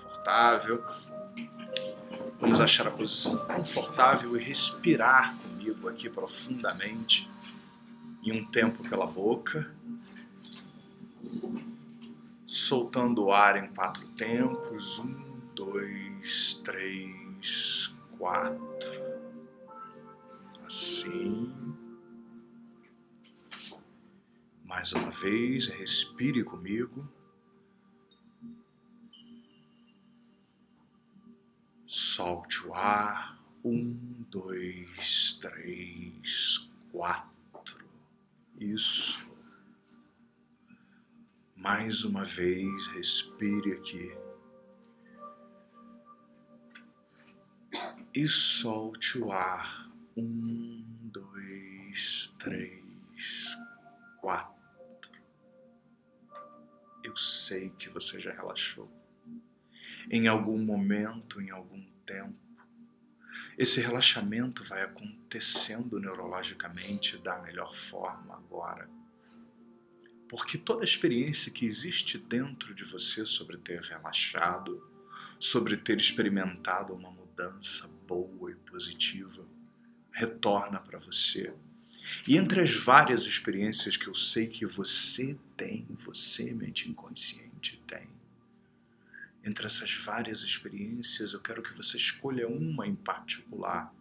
confortável. Vamos achar a posição confortável e respirar comigo aqui profundamente em um tempo pela boca, soltando o ar em quatro tempos. Um, dois, três, quatro. Assim. Mais uma vez, respire comigo. Solte o ar. Um, dois, três, quatro. Isso. Mais uma vez, respire aqui. E solte o ar. Um, dois, três, quatro. Eu sei que você já relaxou. Em algum momento, em algum tempo, esse relaxamento vai acontecendo neurologicamente da melhor forma agora. Porque toda a experiência que existe dentro de você sobre ter relaxado, sobre ter experimentado uma mudança boa e positiva, retorna para você. E entre as várias experiências que eu sei que você tem, você, mente inconsciente, tem, entre essas várias experiências, eu quero que você escolha uma em particular,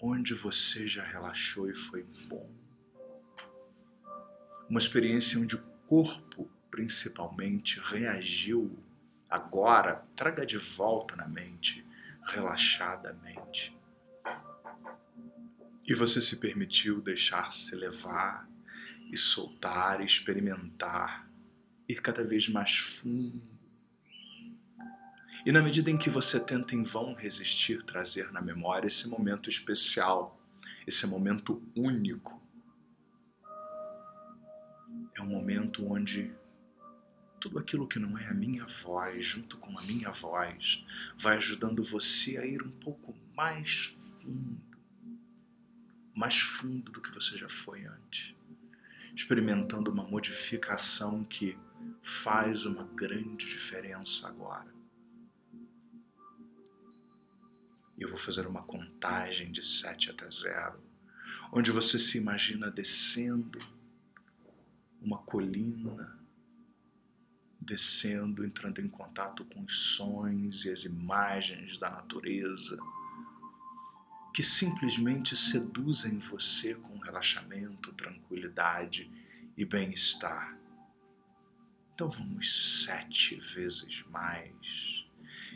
onde você já relaxou e foi bom. Uma experiência onde o corpo, principalmente, reagiu agora, traga de volta na mente, relaxadamente. E você se permitiu deixar-se levar e soltar, experimentar, ir cada vez mais fundo e na medida em que você tenta em vão resistir, trazer na memória esse momento especial, esse momento único, é um momento onde tudo aquilo que não é a minha voz, junto com a minha voz, vai ajudando você a ir um pouco mais fundo, mais fundo do que você já foi antes, experimentando uma modificação que faz uma grande diferença agora. E eu vou fazer uma contagem de 7 até 0, onde você se imagina descendo uma colina, descendo, entrando em contato com os sons e as imagens da natureza, que simplesmente seduzem você com relaxamento, tranquilidade e bem-estar. Então vamos sete vezes mais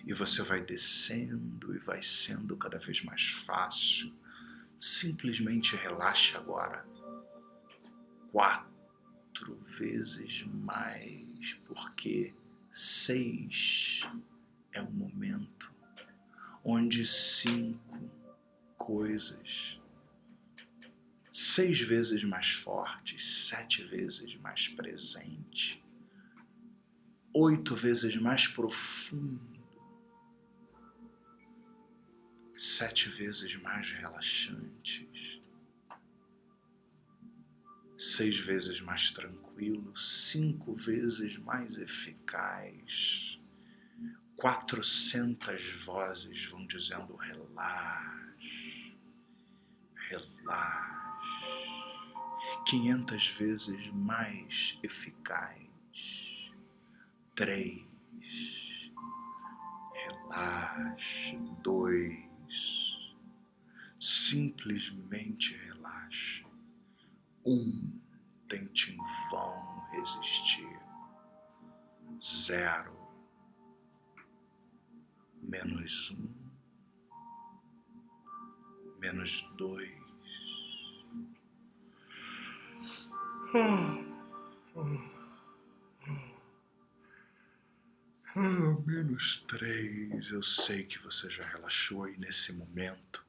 e você vai descendo e vai sendo cada vez mais fácil. Simplesmente relaxe agora. Quatro vezes mais, porque seis é o momento onde cinco coisas seis vezes mais fortes, sete vezes mais presente, oito vezes mais profundo sete vezes mais relaxantes, seis vezes mais tranquilo, cinco vezes mais eficaz. Quatrocentas vozes vão dizendo relaxe, relaxe. Quinhentas vezes mais eficaz. Três, relaxe. Dois, Simplesmente relaxe. Um, tente em vão resistir. Zero. Menos um. Menos dois. Ah, ah. Ah, menos três. Eu sei que você já relaxou e nesse momento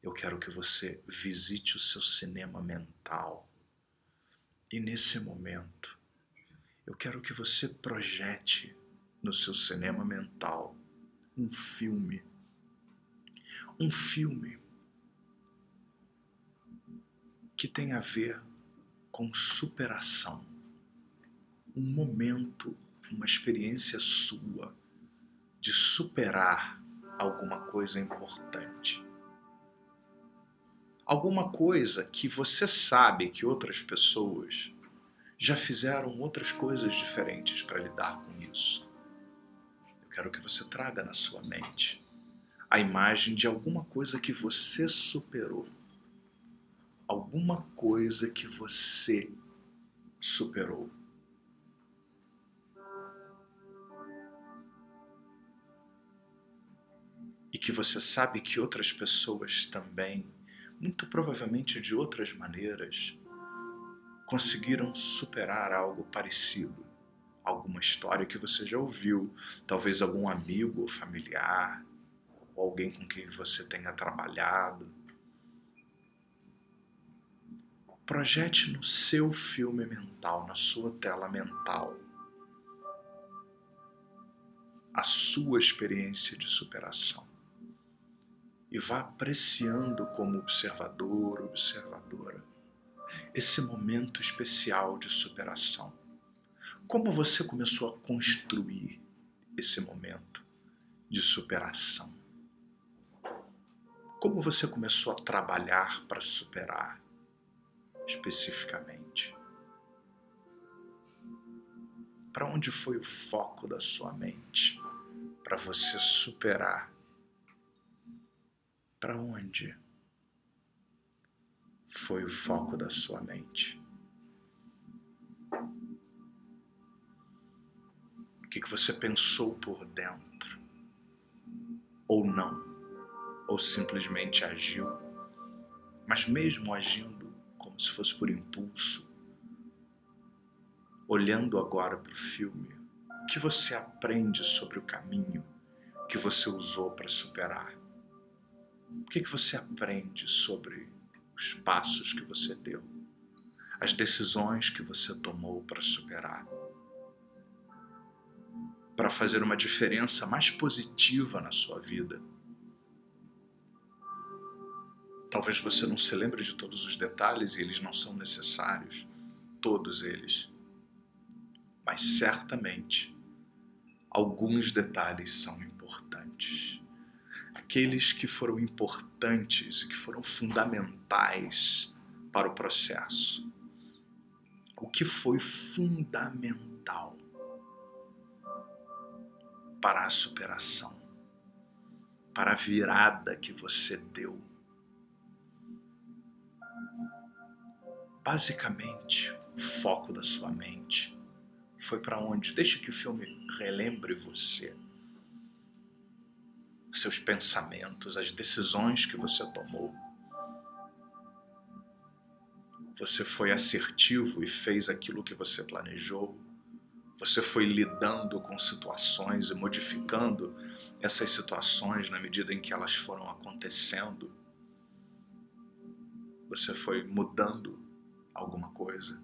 eu quero que você visite o seu cinema mental. E nesse momento eu quero que você projete no seu cinema mental um filme. Um filme que tem a ver com superação. Um momento uma experiência sua de superar alguma coisa importante. Alguma coisa que você sabe que outras pessoas já fizeram outras coisas diferentes para lidar com isso. Eu quero que você traga na sua mente a imagem de alguma coisa que você superou. Alguma coisa que você superou. E que você sabe que outras pessoas também, muito provavelmente de outras maneiras, conseguiram superar algo parecido. Alguma história que você já ouviu, talvez algum amigo ou familiar, ou alguém com quem você tenha trabalhado. Projete no seu filme mental, na sua tela mental, a sua experiência de superação. E vá apreciando como observador, observadora, esse momento especial de superação. Como você começou a construir esse momento de superação? Como você começou a trabalhar para superar especificamente? Para onde foi o foco da sua mente para você superar? Para onde foi o foco da sua mente? O que, que você pensou por dentro? Ou não? ou simplesmente agiu, mas mesmo agindo como se fosse por impulso, olhando agora para o filme, o que você aprende sobre o caminho que você usou para superar? O que, que você aprende sobre os passos que você deu, as decisões que você tomou para superar? Para fazer uma diferença mais positiva na sua vida Talvez você não se lembre de todos os detalhes e eles não são necessários, todos eles. Mas certamente alguns detalhes são importantes. Aqueles que foram importantes e que foram fundamentais para o processo. O que foi fundamental para a superação, para a virada que você deu basicamente, o foco da sua mente foi para onde? Deixe que o filme relembre você. Seus pensamentos, as decisões que você tomou. Você foi assertivo e fez aquilo que você planejou. Você foi lidando com situações e modificando essas situações na medida em que elas foram acontecendo. Você foi mudando alguma coisa.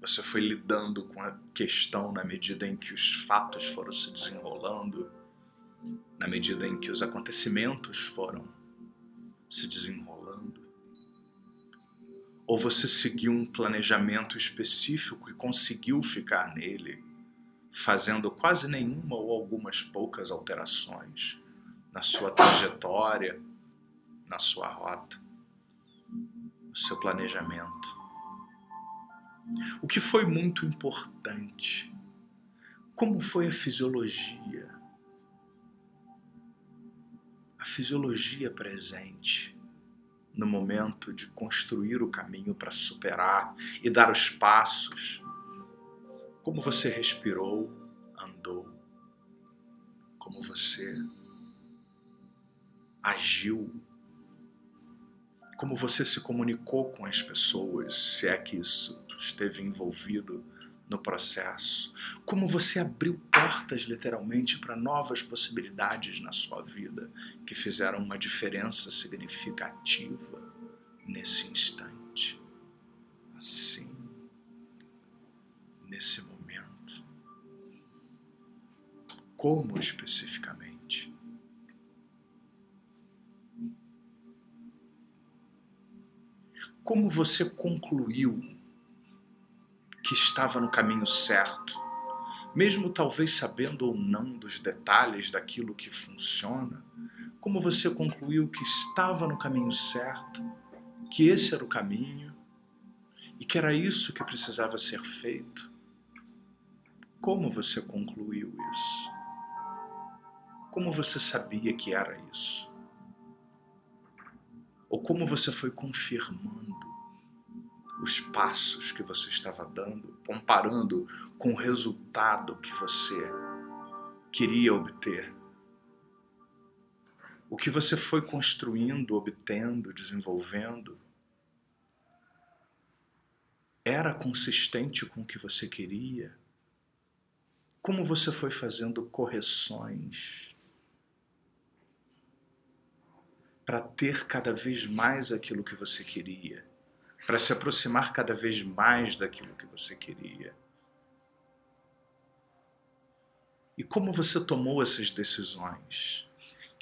Você foi lidando com a questão na medida em que os fatos foram se desenrolando, na medida em que os acontecimentos foram se desenrolando. Ou você seguiu um planejamento específico e conseguiu ficar nele, fazendo quase nenhuma ou algumas poucas alterações na sua trajetória, na sua rota o seu planejamento. O que foi muito importante? Como foi a fisiologia? A fisiologia presente no momento de construir o caminho para superar e dar os passos. Como você respirou, andou, como você agiu como você se comunicou com as pessoas, se é que isso esteve envolvido no processo, como você abriu portas literalmente para novas possibilidades na sua vida que fizeram uma diferença significativa nesse instante, assim, nesse momento. Como especificamente? como você concluiu que estava no caminho certo mesmo talvez sabendo ou não dos detalhes daquilo que funciona, como você concluiu que estava no caminho certo, que esse era o caminho e que era isso que precisava ser feito? Como você concluiu isso? Como você sabia que era isso? Ou como você foi confirmando os passos que você estava dando, comparando com o resultado que você queria obter? O que você foi construindo, obtendo, desenvolvendo, era consistente com o que você queria? Como você foi fazendo correções para ter cada vez mais aquilo que você queria? Para se aproximar cada vez mais daquilo que você queria? E como você tomou essas decisões?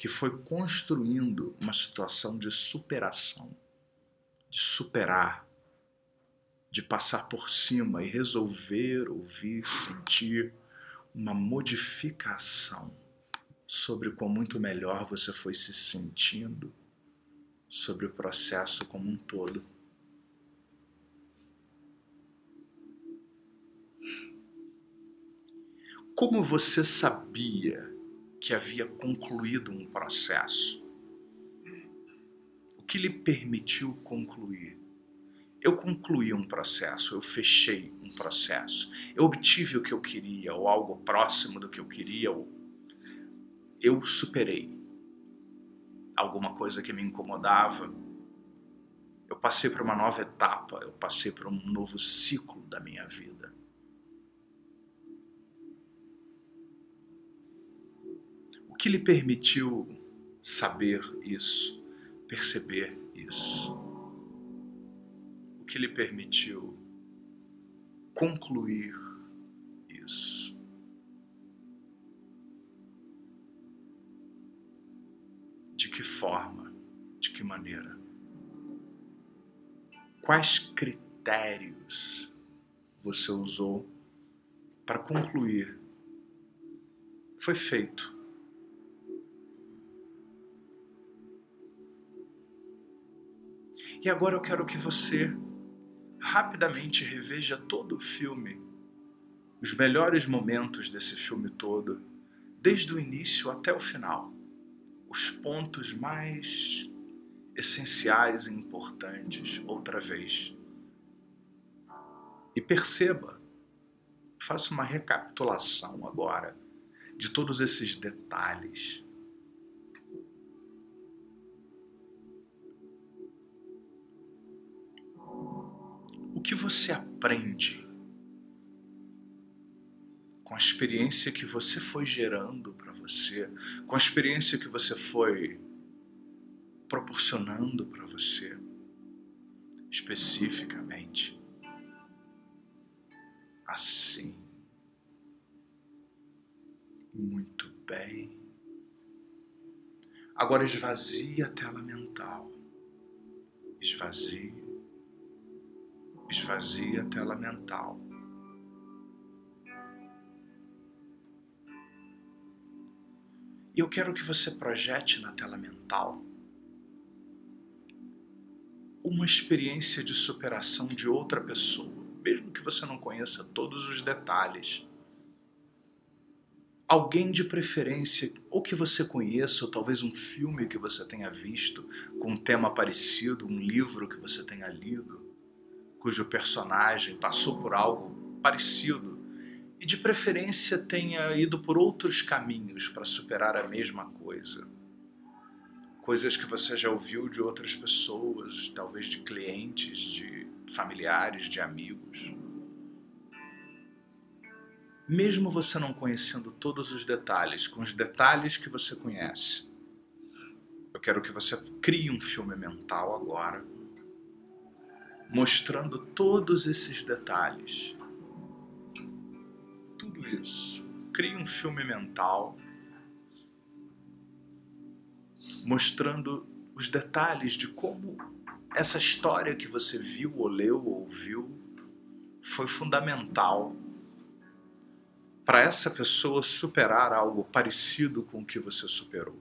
que foi construindo uma situação de superação, de superar, de passar por cima e resolver, ouvir, sentir uma modificação sobre quão muito melhor você foi se sentindo sobre o processo como um todo. Como você sabia que havia concluído um processo. O que lhe permitiu concluir? Eu concluí um processo, eu fechei um processo, eu obtive o que eu queria, ou algo próximo do que eu queria, ou eu superei alguma coisa que me incomodava. Eu passei por uma nova etapa, eu passei por um novo ciclo da minha vida. Que lhe permitiu saber isso, perceber isso? O que lhe permitiu concluir isso? De que forma? De que maneira? Quais critérios você usou para concluir? Foi feito E agora eu quero que você rapidamente reveja todo o filme, os melhores momentos desse filme todo, desde o início até o final, os pontos mais essenciais e importantes outra vez. E perceba, faça uma recapitulação agora de todos esses detalhes que você aprende com a experiência que você foi gerando para você, com a experiência que você foi proporcionando para você, especificamente. Assim. Muito bem. Agora esvazie a tela mental. Esvazie esvazie a tela mental. E eu quero que você projete na tela mental uma experiência de superação de outra pessoa, mesmo que você não conheça todos os detalhes. Alguém de preferência, ou que você conheça, ou talvez um filme que você tenha visto com um tema parecido, um livro que você tenha lido cujo personagem passou por algo parecido e de preferência tenha ido por outros caminhos para superar a mesma coisa. Coisas que você já ouviu de outras pessoas, talvez de clientes, de familiares, de amigos. Mesmo você não conhecendo todos os detalhes, com os detalhes que você conhece, eu quero que você crie um filme mental agora mostrando todos esses detalhes. Tudo isso. Crie um filme mental mostrando os detalhes de como essa história que você viu, ou leu, ou ouviu, foi fundamental para essa pessoa superar algo parecido com o que você superou?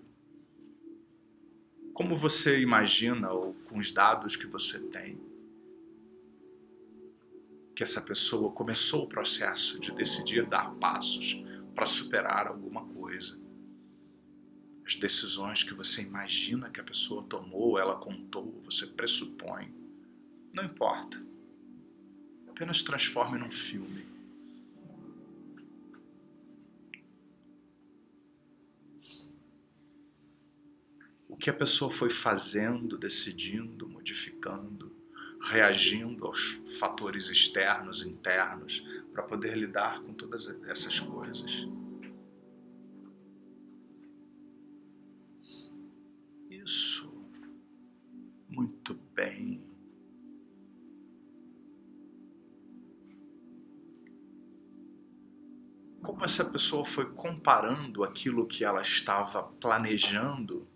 Como você imagina, ou com os dados que você tem, que essa pessoa começou o processo de decidir dar passos para superar alguma coisa? As decisões que você imagina que a pessoa tomou, ela contou, você pressupõe, não importa. Apenas transforme num filme que a pessoa foi fazendo, decidindo, modificando, reagindo aos fatores externos, internos, para poder lidar com todas essas coisas. Isso. Muito bem. Como essa pessoa foi comparando aquilo que ela estava planejando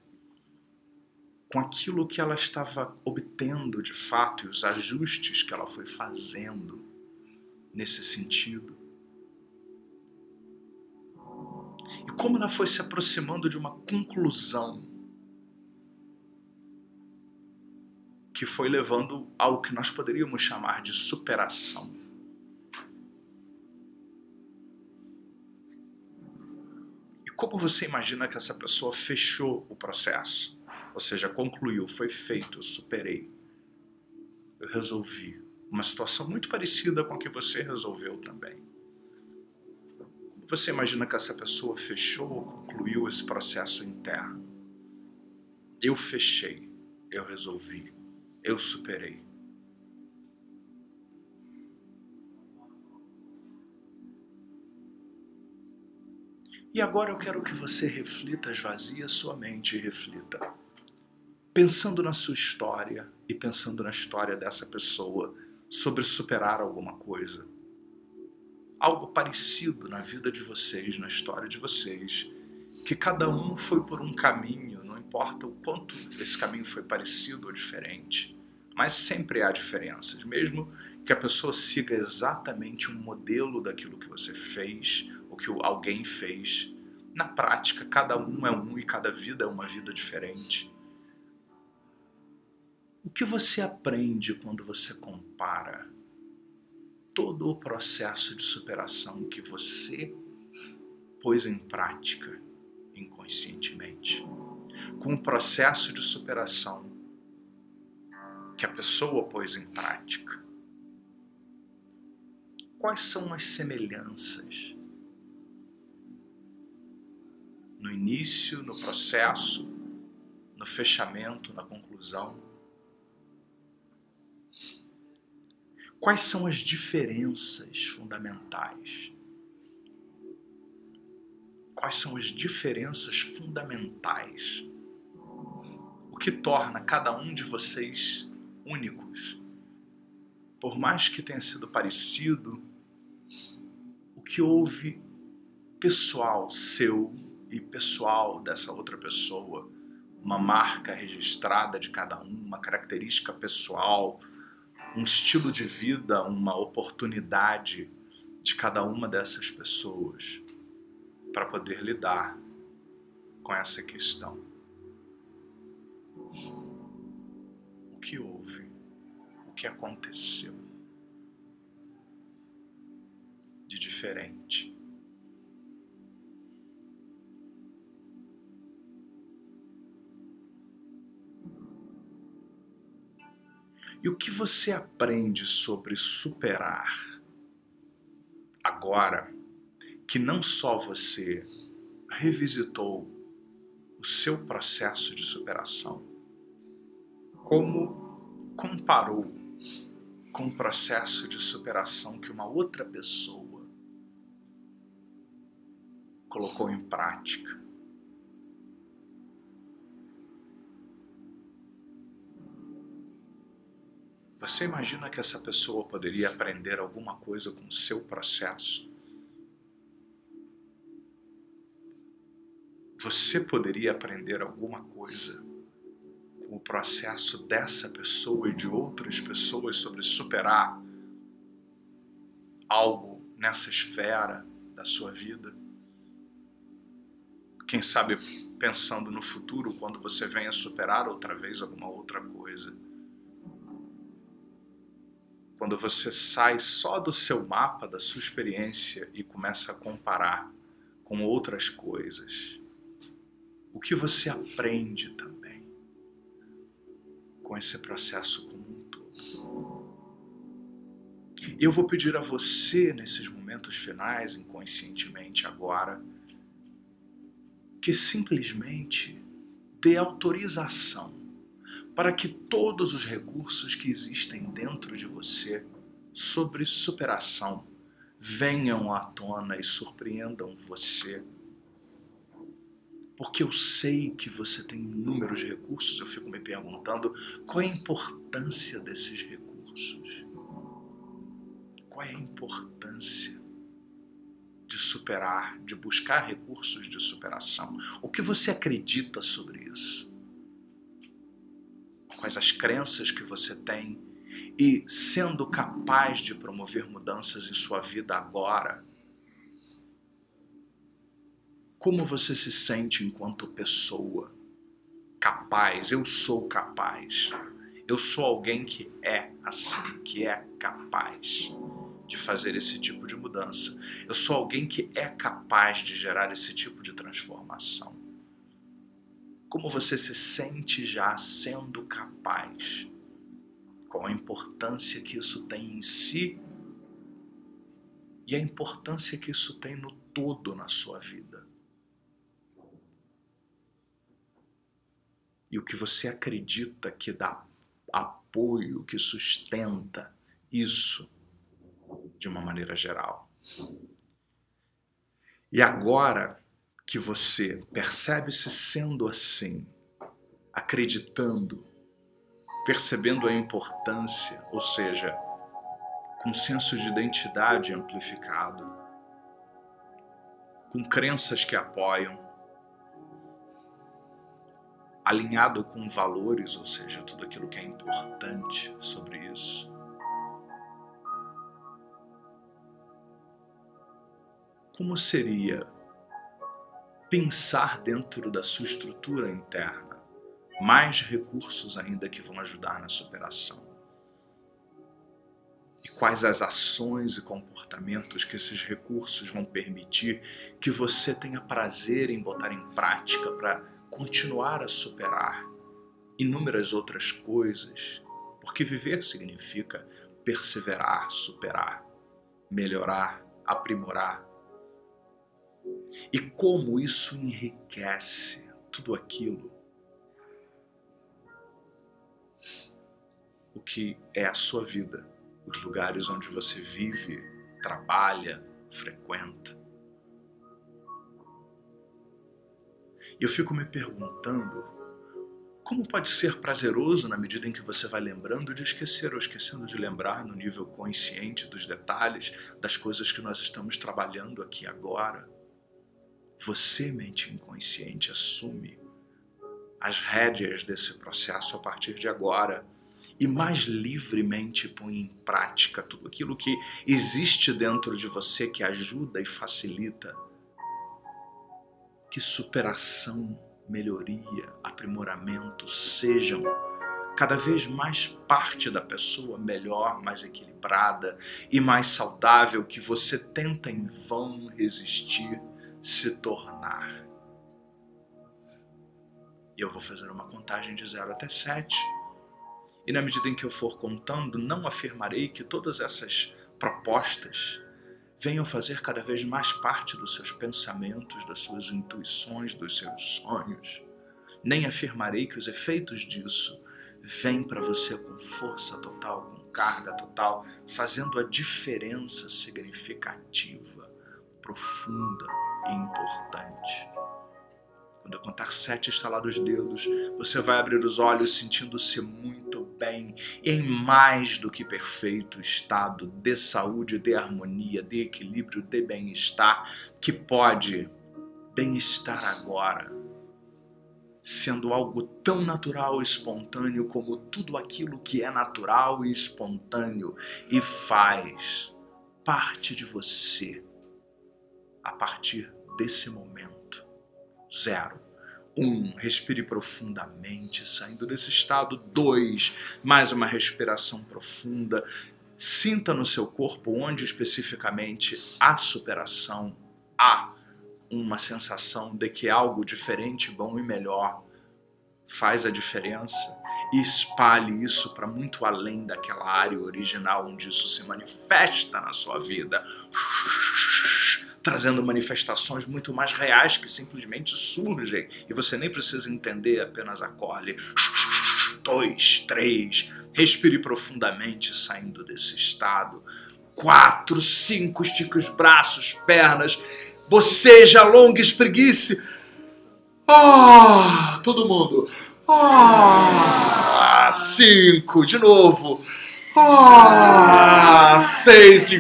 com aquilo que ela estava obtendo de fato e os ajustes que ela foi fazendo nesse sentido. E como ela foi se aproximando de uma conclusão que foi levando ao que nós poderíamos chamar de superação. E como você imagina que essa pessoa fechou o processo? Ou seja, concluiu, foi feito, eu superei. Eu resolvi. Uma situação muito parecida com a que você resolveu também. Você imagina que essa pessoa fechou, concluiu esse processo interno? Eu fechei, eu resolvi, eu superei. E agora eu quero que você reflita, esvazie a sua mente e reflita pensando na sua história e pensando na história dessa pessoa sobre superar alguma coisa. Algo parecido na vida de vocês, na história de vocês, que cada um foi por um caminho, não importa o quanto esse caminho foi parecido ou diferente, mas sempre há diferenças, mesmo que a pessoa siga exatamente um modelo daquilo que você fez ou que alguém fez. Na prática, cada um é um e cada vida é uma vida diferente. O que você aprende quando você compara todo o processo de superação que você pôs em prática inconscientemente com o processo de superação que a pessoa pôs em prática? Quais são as semelhanças no início, no processo, no fechamento, na conclusão? Quais são as diferenças fundamentais? Quais são as diferenças fundamentais? O que torna cada um de vocês únicos? Por mais que tenha sido parecido, o que houve pessoal seu e pessoal dessa outra pessoa, uma marca registrada de cada um, uma característica pessoal, um estilo de vida, uma oportunidade de cada uma dessas pessoas para poder lidar com essa questão. O que houve? O que aconteceu de diferente? E o que você aprende sobre superar agora que não só você revisitou o seu processo de superação, como comparou com o processo de superação que uma outra pessoa colocou em prática Você imagina que essa pessoa poderia aprender alguma coisa com o seu processo? Você poderia aprender alguma coisa com o processo dessa pessoa e de outras pessoas sobre superar algo nessa esfera da sua vida. Quem sabe pensando no futuro, quando você venha superar outra vez alguma outra coisa. Quando você sai só do seu mapa, da sua experiência e começa a comparar com outras coisas. O que você aprende também com esse processo como um todo. E eu vou pedir a você, nesses momentos finais, inconscientemente agora, que simplesmente dê autorização para que todos os recursos que existem dentro de você sobre superação venham à tona e surpreendam você. Porque eu sei que você tem inúmeros recursos, eu fico me perguntando qual é a importância desses recursos. Qual é a importância de superar, de buscar recursos de superação? O que você acredita sobre isso? Quais as crenças que você tem e sendo capaz de promover mudanças em sua vida agora, como você se sente enquanto pessoa capaz? Eu sou capaz. Eu sou alguém que é assim, que é capaz de fazer esse tipo de mudança. Eu sou alguém que é capaz de gerar esse tipo de transformação. Como você se sente já sendo capaz? qual a importância que isso tem em si e a importância que isso tem no todo na sua vida. E o que você acredita que dá apoio, que sustenta isso de uma maneira geral. E agora que você percebe-se sendo assim, acreditando percebendo a importância, ou seja, com senso de identidade amplificado, com crenças que apoiam, alinhado com valores, ou seja, tudo aquilo que é importante sobre isso. Como seria pensar dentro da sua estrutura interna? mais recursos ainda que vão ajudar na superação. E quais as ações e comportamentos que esses recursos vão permitir que você tenha prazer em botar em prática para continuar a superar inúmeras outras coisas, porque viver significa perseverar, superar, melhorar, aprimorar. E como isso enriquece tudo aquilo o que é a sua vida, os lugares onde você vive, trabalha, frequenta. E eu fico me perguntando como pode ser prazeroso na medida em que você vai lembrando de esquecer ou esquecendo de lembrar no nível consciente dos detalhes das coisas que nós estamos trabalhando aqui agora. Você, mente inconsciente, assume as rédeas desse processo a partir de agora e mais livremente põe em prática tudo aquilo que existe dentro de você que ajuda e facilita. Que superação, melhoria, aprimoramento sejam cada vez mais parte da pessoa melhor, mais equilibrada e mais saudável que você tenta em vão resistir se tornar. E eu vou fazer uma contagem de 0 até 7 e na medida em que eu for contando, não afirmarei que todas essas propostas venham fazer cada vez mais parte dos seus pensamentos, das suas intuições, dos seus sonhos. Nem afirmarei que os efeitos disso vêm para você com força total, com carga total, fazendo a diferença significativa, profunda importante. Quando eu contar sete estalados dedos, você vai abrir os olhos sentindo-se muito bem, em mais do que perfeito estado de saúde, de harmonia, de equilíbrio, de bem-estar, que pode bem-estar agora, sendo algo tão natural e espontâneo como tudo aquilo que é natural e espontâneo e faz parte de você a partir desse momento. Zero. Um, respire profundamente, saindo desse estado. Dois, mais uma respiração profunda. Sinta no seu corpo onde especificamente há superação, há uma sensação de que algo diferente, bom e melhor faz a diferença e espalhe isso para muito além daquela área original onde isso se manifesta na sua vida, trazendo manifestações muito mais reais que simplesmente surgem e você nem precisa entender, apenas acolhe. Dois, três, respire profundamente saindo desse estado. Quatro, cinco, estique os braços, pernas, boceja, alongue, espreguice. Ah, todo mundo. Ah, cinco, de novo. Ah, seis,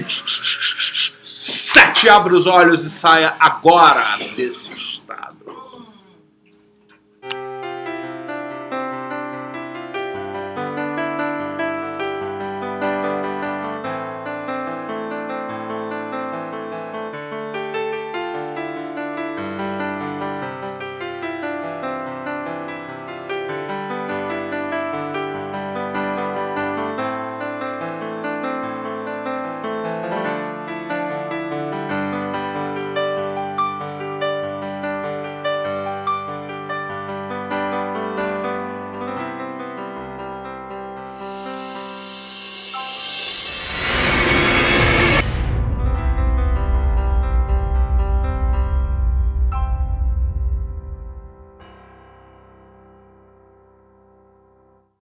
sete, abra os olhos e saia agora desse